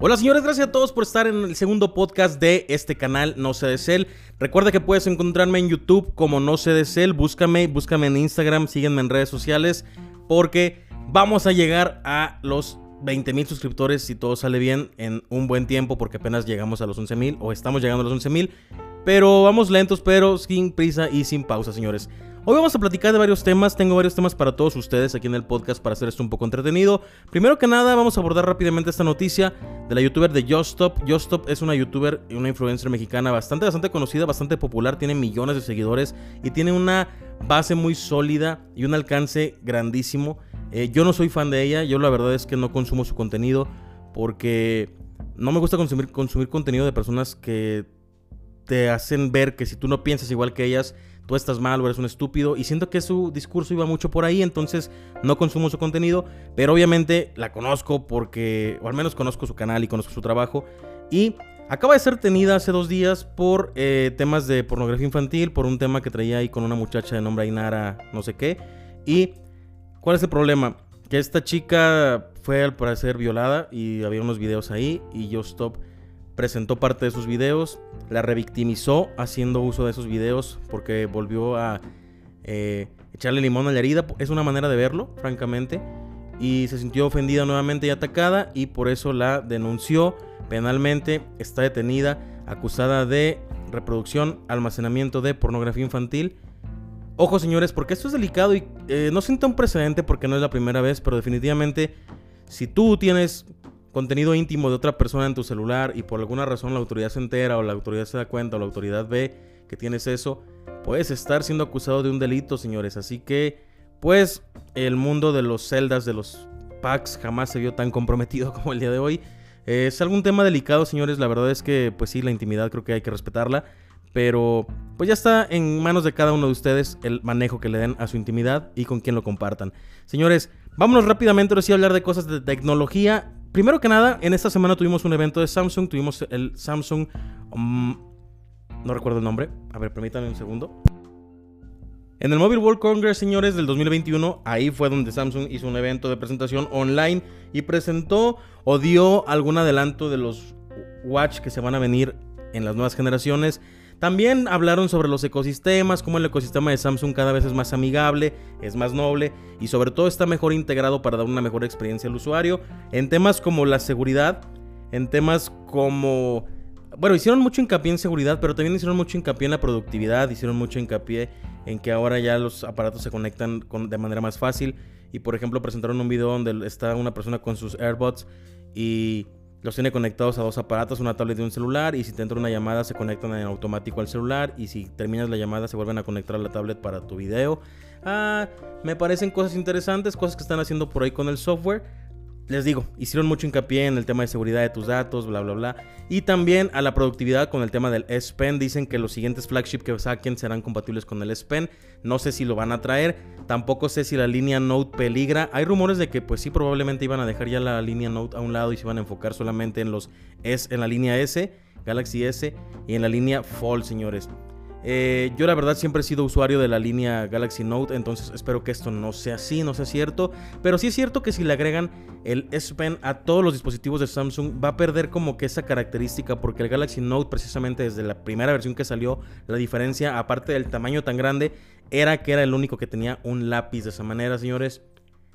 Hola señores, gracias a todos por estar en el segundo podcast de este canal No sé de. Recuerda que puedes encontrarme en YouTube como No sé de Cel, búscame, búscame en Instagram, sígueme en redes sociales porque vamos a llegar a los 20 mil suscriptores si todo sale bien en un buen tiempo porque apenas llegamos a los 11 mil o estamos llegando a los 11 mil. Pero vamos lentos, pero sin prisa y sin pausa, señores. Hoy vamos a platicar de varios temas, tengo varios temas para todos ustedes aquí en el podcast para hacer esto un poco entretenido. Primero que nada, vamos a abordar rápidamente esta noticia de la youtuber de Justop. Justop es una youtuber y una influencer mexicana bastante, bastante conocida, bastante popular, tiene millones de seguidores y tiene una base muy sólida y un alcance grandísimo. Eh, yo no soy fan de ella, yo la verdad es que no consumo su contenido porque no me gusta consumir, consumir contenido de personas que te hacen ver que si tú no piensas igual que ellas, tú estás mal o eres un estúpido. Y siento que su discurso iba mucho por ahí, entonces no consumo su contenido. Pero obviamente la conozco porque, o al menos conozco su canal y conozco su trabajo. Y acaba de ser tenida hace dos días por eh, temas de pornografía infantil, por un tema que traía ahí con una muchacha de nombre Ainara, no sé qué. Y, ¿cuál es el problema? Que esta chica fue al parecer violada y había unos videos ahí y yo stop presentó parte de sus videos, la revictimizó haciendo uso de esos videos porque volvió a eh, echarle limón a la herida. Es una manera de verlo, francamente. Y se sintió ofendida nuevamente y atacada y por eso la denunció penalmente. Está detenida, acusada de reproducción, almacenamiento de pornografía infantil. Ojo señores, porque esto es delicado y eh, no sienta un precedente porque no es la primera vez, pero definitivamente si tú tienes contenido íntimo de otra persona en tu celular y por alguna razón la autoridad se entera o la autoridad se da cuenta o la autoridad ve que tienes eso, puedes estar siendo acusado de un delito, señores. Así que, pues, el mundo de los celdas, de los packs, jamás se vio tan comprometido como el día de hoy. es algún tema delicado, señores. La verdad es que, pues sí, la intimidad creo que hay que respetarla. Pero, pues ya está en manos de cada uno de ustedes el manejo que le den a su intimidad y con quién lo compartan. Señores, vámonos rápidamente ahora sí a hablar de cosas de tecnología. Primero que nada, en esta semana tuvimos un evento de Samsung, tuvimos el Samsung... Um, no recuerdo el nombre, a ver, permítanme un segundo. En el Mobile World Congress, señores, del 2021, ahí fue donde Samsung hizo un evento de presentación online y presentó o dio algún adelanto de los Watch que se van a venir en las nuevas generaciones. También hablaron sobre los ecosistemas, cómo el ecosistema de Samsung cada vez es más amigable, es más noble y sobre todo está mejor integrado para dar una mejor experiencia al usuario. En temas como la seguridad, en temas como... Bueno, hicieron mucho hincapié en seguridad, pero también hicieron mucho hincapié en la productividad, hicieron mucho hincapié en que ahora ya los aparatos se conectan de manera más fácil. Y por ejemplo presentaron un video donde está una persona con sus AirBots y los tiene conectados a dos aparatos, una tablet y un celular. Y si te entra una llamada, se conectan en automático al celular. Y si terminas la llamada, se vuelven a conectar a la tablet para tu video. Ah, me parecen cosas interesantes, cosas que están haciendo por ahí con el software les digo, hicieron mucho hincapié en el tema de seguridad de tus datos, bla, bla, bla. Y también a la productividad con el tema del S Pen. Dicen que los siguientes flagship que saquen serán compatibles con el S Pen. No sé si lo van a traer. Tampoco sé si la línea Note peligra. Hay rumores de que pues sí probablemente iban a dejar ya la línea Note a un lado y se iban a enfocar solamente en los S, en la línea S, Galaxy S y en la línea Fold, señores. Eh, yo la verdad siempre he sido usuario de la línea Galaxy Note, entonces espero que esto no sea así, no sea cierto. Pero sí es cierto que si le agregan el S Pen a todos los dispositivos de Samsung, va a perder como que esa característica, porque el Galaxy Note precisamente desde la primera versión que salió, la diferencia, aparte del tamaño tan grande, era que era el único que tenía un lápiz de esa manera, señores.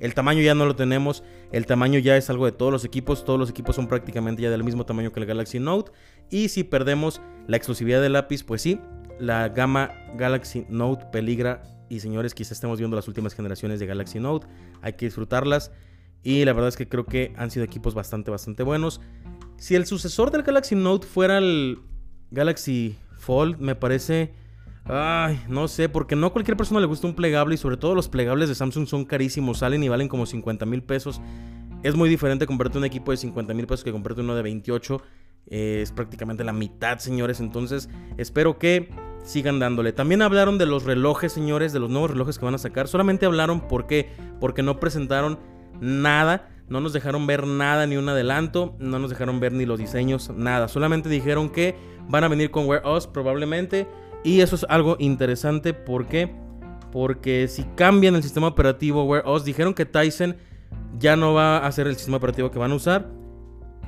El tamaño ya no lo tenemos, el tamaño ya es algo de todos los equipos, todos los equipos son prácticamente ya del mismo tamaño que el Galaxy Note. Y si perdemos la exclusividad del lápiz, pues sí, la gama Galaxy Note peligra y señores, quizás estemos viendo las últimas generaciones de Galaxy Note. Hay que disfrutarlas y la verdad es que creo que han sido equipos bastante, bastante buenos. Si el sucesor del Galaxy Note fuera el Galaxy Fold, me parece... Ay, no sé, porque no a cualquier persona le gusta un plegable y sobre todo los plegables de Samsung son carísimos, salen y valen como 50 mil pesos. Es muy diferente comprarte un equipo de 50 mil pesos que comprarte uno de 28. es prácticamente la mitad, señores. Entonces, espero que sigan dándole. También hablaron de los relojes, señores, de los nuevos relojes que van a sacar. Solamente hablaron, ¿por qué? Porque no presentaron nada. No nos dejaron ver nada, ni un adelanto. No nos dejaron ver ni los diseños, nada. Solamente dijeron que van a venir con Wear OS probablemente. Y eso es algo interesante. ¿Por qué? Porque si cambian el sistema operativo Wear OS, dijeron que Tyson ya no va a ser el sistema operativo que van a usar.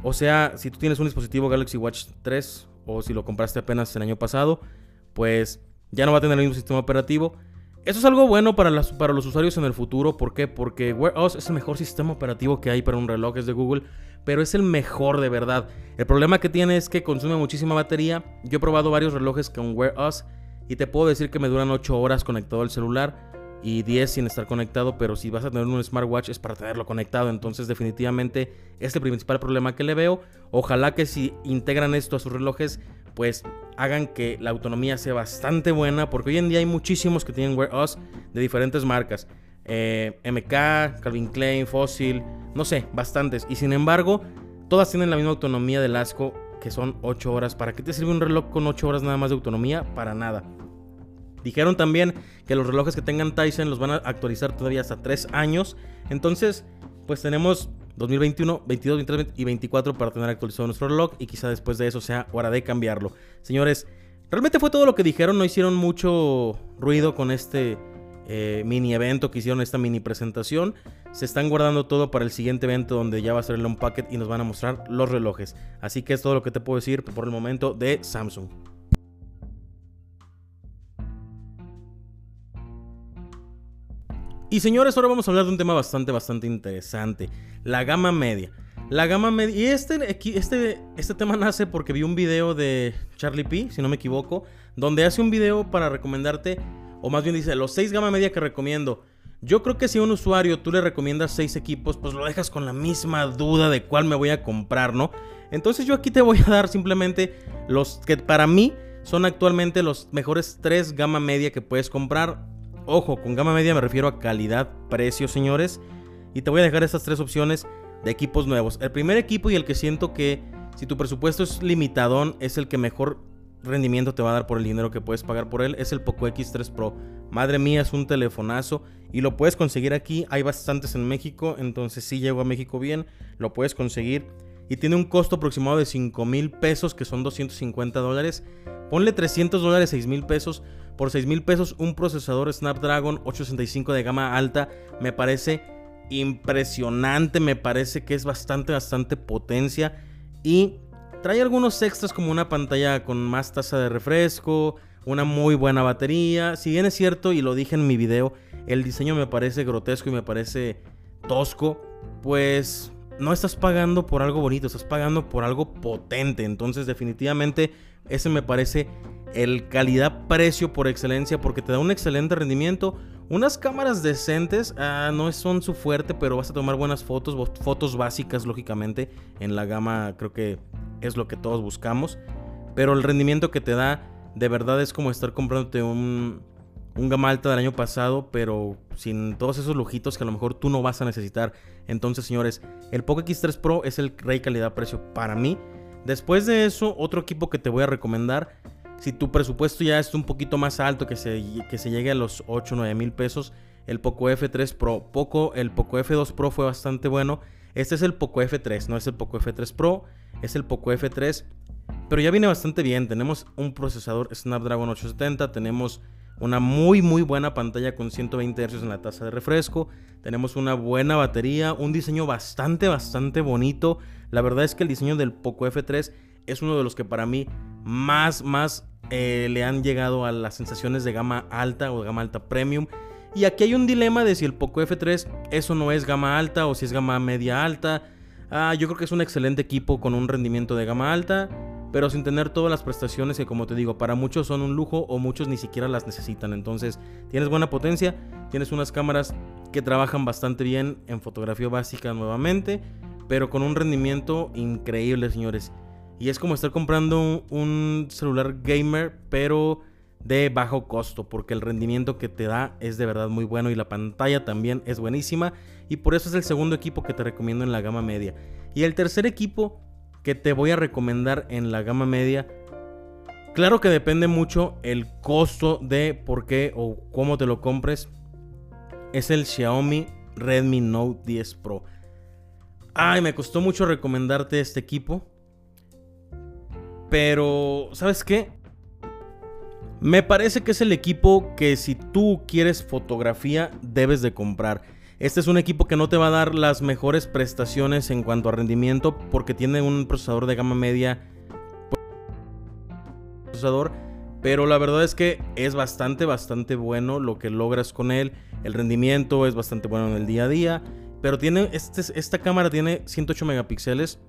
O sea, si tú tienes un dispositivo Galaxy Watch 3 o si lo compraste apenas el año pasado, pues ya no va a tener el mismo sistema operativo. Eso es algo bueno para, las, para los usuarios en el futuro. ¿Por qué? Porque Wear OS es el mejor sistema operativo que hay para un reloj, es de Google, pero es el mejor de verdad. El problema que tiene es que consume muchísima batería. Yo he probado varios relojes con Wear OS y te puedo decir que me duran 8 horas conectado al celular y 10 sin estar conectado, pero si vas a tener un smartwatch es para tenerlo conectado, entonces definitivamente es el principal problema que le veo. Ojalá que si integran esto a sus relojes, pues hagan que la autonomía sea bastante buena, porque hoy en día hay muchísimos que tienen Wear OS de diferentes marcas. Eh, MK, Calvin Klein, Fossil, no sé, bastantes. Y sin embargo, todas tienen la misma autonomía del asco, que son 8 horas. ¿Para qué te sirve un reloj con 8 horas nada más de autonomía? Para nada. Dijeron también que los relojes que tengan Tyson los van a actualizar todavía hasta 3 años. Entonces, pues tenemos 2021, 22, 23 y 24 para tener actualizado nuestro reloj y quizá después de eso sea hora de cambiarlo. Señores, realmente fue todo lo que dijeron, no hicieron mucho ruido con este eh, mini evento que hicieron, esta mini presentación. Se están guardando todo para el siguiente evento donde ya va a ser el Unpacked y nos van a mostrar los relojes. Así que es todo lo que te puedo decir por el momento de Samsung. Y señores, ahora vamos a hablar de un tema bastante, bastante interesante. La gama media. La gama media. Y este, este, este tema nace porque vi un video de Charlie P, si no me equivoco, donde hace un video para recomendarte, o más bien dice, los 6 gama media que recomiendo. Yo creo que si a un usuario tú le recomiendas 6 equipos, pues lo dejas con la misma duda de cuál me voy a comprar, ¿no? Entonces yo aquí te voy a dar simplemente los que para mí son actualmente los mejores 3 gama media que puedes comprar. Ojo, con gama media me refiero a calidad, precio, señores. Y te voy a dejar estas tres opciones de equipos nuevos. El primer equipo y el que siento que si tu presupuesto es limitadón, es el que mejor rendimiento te va a dar por el dinero que puedes pagar por él, es el Poco X3 Pro. Madre mía, es un telefonazo y lo puedes conseguir aquí. Hay bastantes en México, entonces si llego a México bien, lo puedes conseguir. Y tiene un costo aproximado de 5 mil pesos, que son 250 dólares. Ponle 300 dólares, 6 mil pesos. Por 6 mil pesos un procesador Snapdragon 865 de gama alta me parece impresionante, me parece que es bastante, bastante potencia y trae algunos extras como una pantalla con más tasa de refresco, una muy buena batería. Si bien es cierto, y lo dije en mi video, el diseño me parece grotesco y me parece tosco, pues no estás pagando por algo bonito, estás pagando por algo potente. Entonces definitivamente ese me parece el calidad-precio por excelencia porque te da un excelente rendimiento. Unas cámaras decentes ah, no son su fuerte, pero vas a tomar buenas fotos, fotos básicas lógicamente. En la gama creo que es lo que todos buscamos. Pero el rendimiento que te da de verdad es como estar comprándote un, un gama alta del año pasado, pero sin todos esos lujitos que a lo mejor tú no vas a necesitar. Entonces, señores, el Poco X3 Pro es el rey calidad-precio para mí. Después de eso, otro equipo que te voy a recomendar si tu presupuesto ya es un poquito más alto, que se, llegue a los 8 o 9 mil pesos, el Poco F3 Pro. Poco, el Poco F2 Pro fue bastante bueno. Este es el Poco F3, no es el Poco F3 Pro, es el Poco F3. Pero ya viene bastante bien. Tenemos un procesador Snapdragon 870, tenemos una muy muy buena pantalla con 120 Hz en la tasa de refresco, tenemos una buena batería, un diseño bastante bastante bonito. La verdad es que el diseño del Poco F3 es uno de los que para mí más más eh, le han llegado a las sensaciones de gama alta o gama alta premium. Y aquí hay un dilema de si el Poco F3 eso no es gama alta o si es gama media alta. Ah, yo creo que es un excelente equipo con un rendimiento de gama alta, pero sin tener todas las prestaciones que como te digo, para muchos son un lujo o muchos ni siquiera las necesitan. Entonces, tienes buena potencia, tienes unas cámaras que trabajan bastante bien en fotografía básica nuevamente, pero con un rendimiento increíble, señores. Y es como estar comprando un, celular gamer, pero de bajo costo, porque el rendimiento que te da es de verdad muy bueno y la pantalla también es buenísima. Y por eso es el segundo equipo que te recomiendo en la gama media. Y el tercer equipo que te voy a recomendar en la gama media, claro que depende mucho el costo de por qué o cómo te lo compres, es el Xiaomi Redmi Note 10 Pro. Ay, me costó mucho recomendarte este equipo pero, ¿sabes qué? Me parece que es el equipo que si tú quieres fotografía debes de comprar. Este es un equipo que no te va a dar las mejores prestaciones en cuanto a rendimiento porque tiene un procesador de gama media. Procesador, pero la verdad es que es bastante, bastante bueno lo que logras con él. El rendimiento es bastante bueno en el día a día. Pero tiene, este, esta cámara tiene 108 megapíxeles.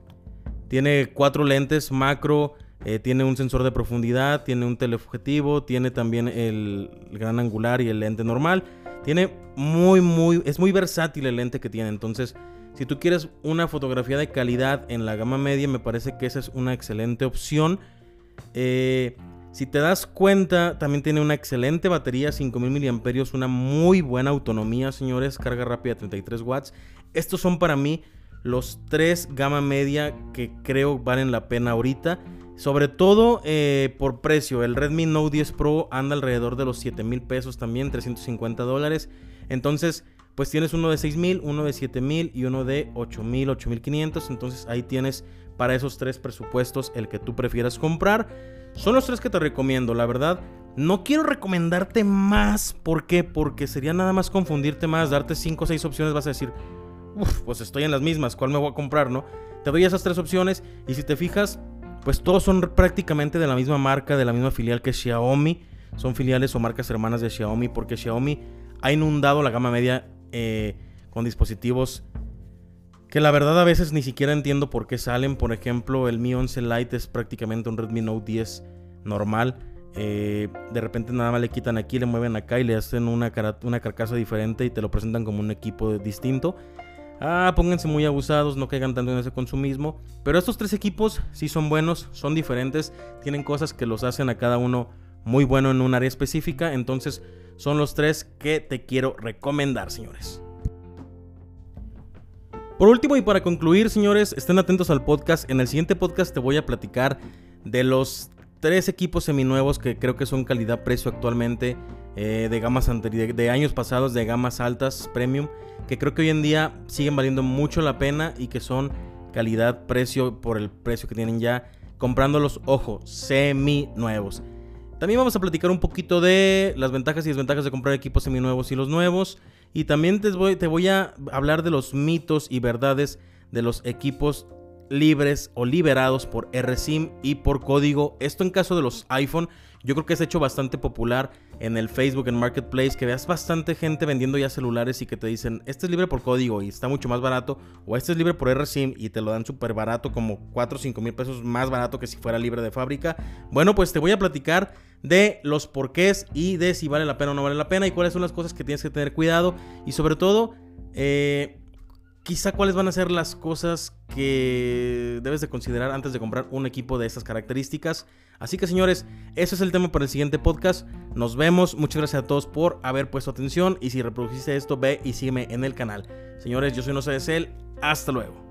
Tiene cuatro lentes macro. Eh, tiene un sensor de profundidad. Tiene un teleobjetivo. Tiene también el, gran angular y el lente normal. Tiene muy, muy. Es muy versátil el lente que tiene. Entonces, si tú quieres una fotografía de calidad en la gama media, me parece que esa es una excelente opción. Eh, si te das cuenta, también tiene una excelente batería, 5000 mAh, una muy buena autonomía, señores, carga rápida 33 watts. Estos son para mí los tres gama media que creo valen la pena ahorita. Sobre todo eh, por precio. El Redmi Note 10 Pro anda alrededor de los 7 mil pesos también, 350 dólares. Entonces, pues tienes uno de 6 mil, uno de 7 mil y uno de 8 mil, 8 mil 500. Entonces ahí tienes para esos tres presupuestos el que tú prefieras comprar. Son los tres que te recomiendo, la verdad. No quiero recomendarte más. ¿Por qué? Porque sería nada más confundirte más, darte 5 o 6 opciones. Vas a decir, Uf, pues estoy en las mismas, ¿cuál me voy a comprar, no? Te doy esas tres opciones y si te fijas, pues todos son prácticamente de la misma marca, de la misma filial que Xiaomi. Son filiales o marcas hermanas de Xiaomi porque Xiaomi ha inundado la gama media eh, con dispositivos que la verdad a veces ni siquiera entiendo por qué salen. Por ejemplo, el Mi 11 Lite es prácticamente un Redmi Note 10 normal. Eh, de repente nada más le quitan aquí, le mueven acá y le hacen una, una carcasa diferente y te lo presentan como un equipo distinto. Ah, pónganse muy abusados, no caigan tanto en ese consumismo. Pero estos tres equipos sí son buenos, son diferentes, tienen cosas que los hacen a cada uno muy bueno en un área específica. Entonces son los tres que te quiero recomendar, señores. Por último y para concluir, señores, estén atentos al podcast. En el siguiente podcast te voy a platicar de los tres equipos seminuevos que creo que son calidad-precio actualmente eh, de gamas de, años pasados, de gamas altas, premium, que creo que hoy en día siguen valiendo mucho la pena y que son calidad-precio por el precio que tienen ya, comprándolos, ojo, semi-nuevos. También vamos a platicar un poquito de las ventajas y desventajas de comprar equipos seminuevos y los nuevos. Y también te voy, te voy a hablar de los mitos y verdades de los equipos libres o liberados por RSIM y por código. Esto en caso de los iPhone, yo creo que es hecho bastante popular en el Facebook, en Marketplace, que veas bastante gente vendiendo ya celulares y que te dicen, este es libre por código y está mucho más barato, o este es libre por RSIM y te lo dan súper barato, como 4 o 5 mil pesos más barato que si fuera libre de fábrica. Bueno, pues te voy a platicar de los porqués y de si vale la pena o no vale la pena y cuáles son las cosas que tienes que tener cuidado y sobre todo... Eh, quizá cuáles van a ser las cosas que debes de considerar antes de comprar un equipo de estas características. Así que señores, ese es el tema para el siguiente podcast. Nos vemos. Muchas gracias a todos por haber puesto atención. Y si reproduciste esto, ve y sígueme en el canal. Señores, yo soy No sé de Hasta luego.